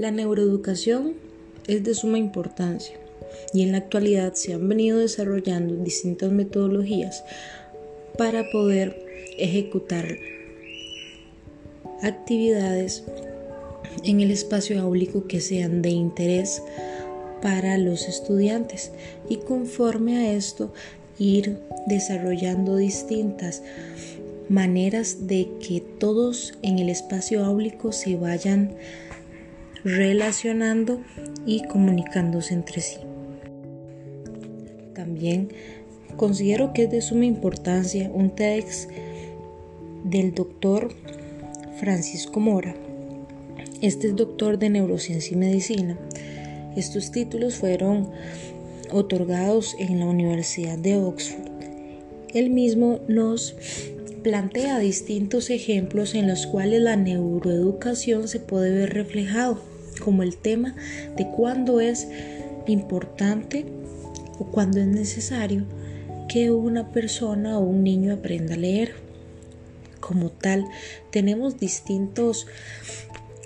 La neuroeducación es de suma importancia y en la actualidad se han venido desarrollando distintas metodologías para poder ejecutar actividades en el espacio áulico que sean de interés para los estudiantes y conforme a esto ir desarrollando distintas maneras de que todos en el espacio áulico se vayan relacionando y comunicándose entre sí. También considero que es de suma importancia un TEDx del doctor Francisco Mora. Este es doctor de neurociencia y medicina. Estos títulos fueron otorgados en la Universidad de Oxford. Él mismo nos plantea distintos ejemplos en los cuales la neuroeducación se puede ver reflejado, como el tema de cuándo es importante o cuándo es necesario que una persona o un niño aprenda a leer. Como tal, tenemos distintas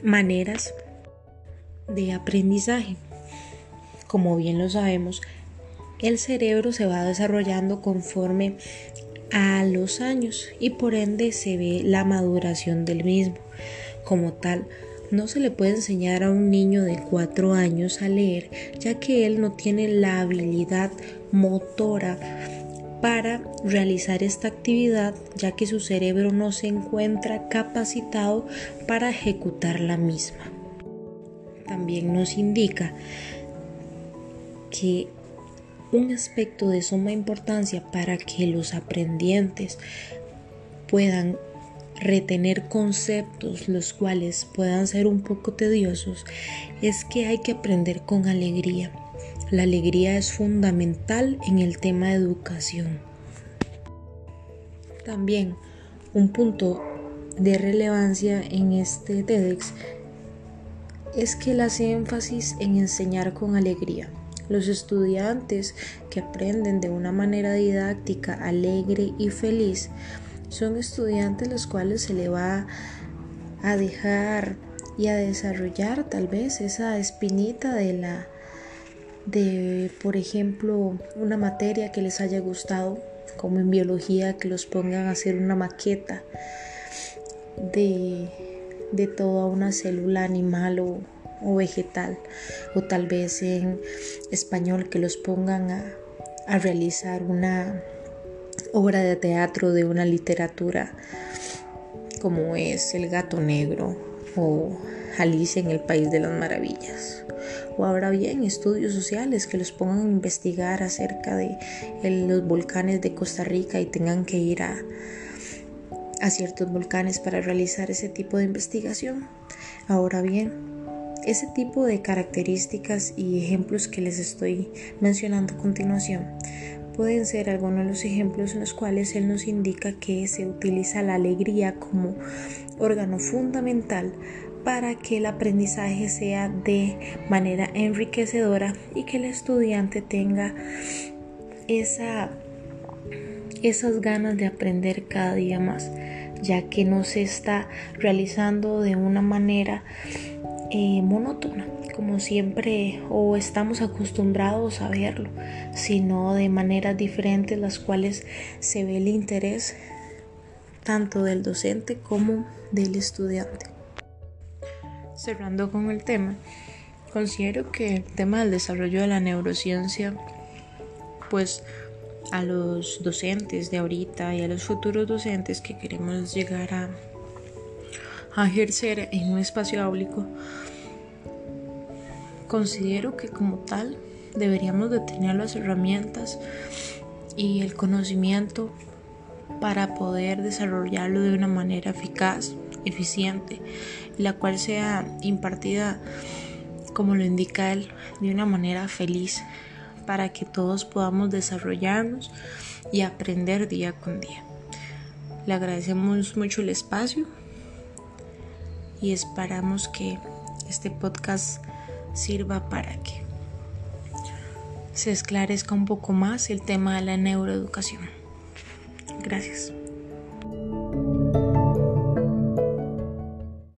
maneras de aprendizaje. Como bien lo sabemos, el cerebro se va desarrollando conforme a los años y por ende se ve la maduración del mismo. Como tal, no se le puede enseñar a un niño de 4 años a leer ya que él no tiene la habilidad motora para realizar esta actividad ya que su cerebro no se encuentra capacitado para ejecutar la misma. También nos indica que un aspecto de suma importancia para que los aprendientes puedan retener conceptos los cuales puedan ser un poco tediosos es que hay que aprender con alegría. La alegría es fundamental en el tema de educación. También un punto de relevancia en este TEDx es que hace énfasis en enseñar con alegría. Los estudiantes que aprenden de una manera didáctica, alegre y feliz son estudiantes los cuales se le va a dejar y a desarrollar tal vez esa espinita de la de por ejemplo una materia que les haya gustado como en biología que los pongan a hacer una maqueta de, de toda una célula animal o, o vegetal o tal vez en español que los pongan a, a realizar una obra de teatro de una literatura como es El gato negro o Alicia en el País de las Maravillas. O habrá bien estudios sociales que los pongan a investigar acerca de los volcanes de Costa Rica y tengan que ir a, a ciertos volcanes para realizar ese tipo de investigación. Ahora bien, ese tipo de características y ejemplos que les estoy mencionando a continuación pueden ser algunos de los ejemplos en los cuales él nos indica que se utiliza la alegría como órgano fundamental para que el aprendizaje sea de manera enriquecedora y que el estudiante tenga esa, esas ganas de aprender cada día más, ya que no se está realizando de una manera eh, monótona, como siempre o estamos acostumbrados a verlo, sino de maneras diferentes las cuales se ve el interés tanto del docente como del estudiante. Cerrando con el tema, considero que el tema del desarrollo de la neurociencia, pues a los docentes de ahorita y a los futuros docentes que queremos llegar a a ejercer en un espacio público, considero que como tal deberíamos de tener las herramientas y el conocimiento para poder desarrollarlo de una manera eficaz, eficiente, la cual sea impartida, como lo indica él, de una manera feliz, para que todos podamos desarrollarnos y aprender día con día. Le agradecemos mucho el espacio y esperamos que este podcast sirva para que se esclarezca un poco más el tema de la neuroeducación. Gracias.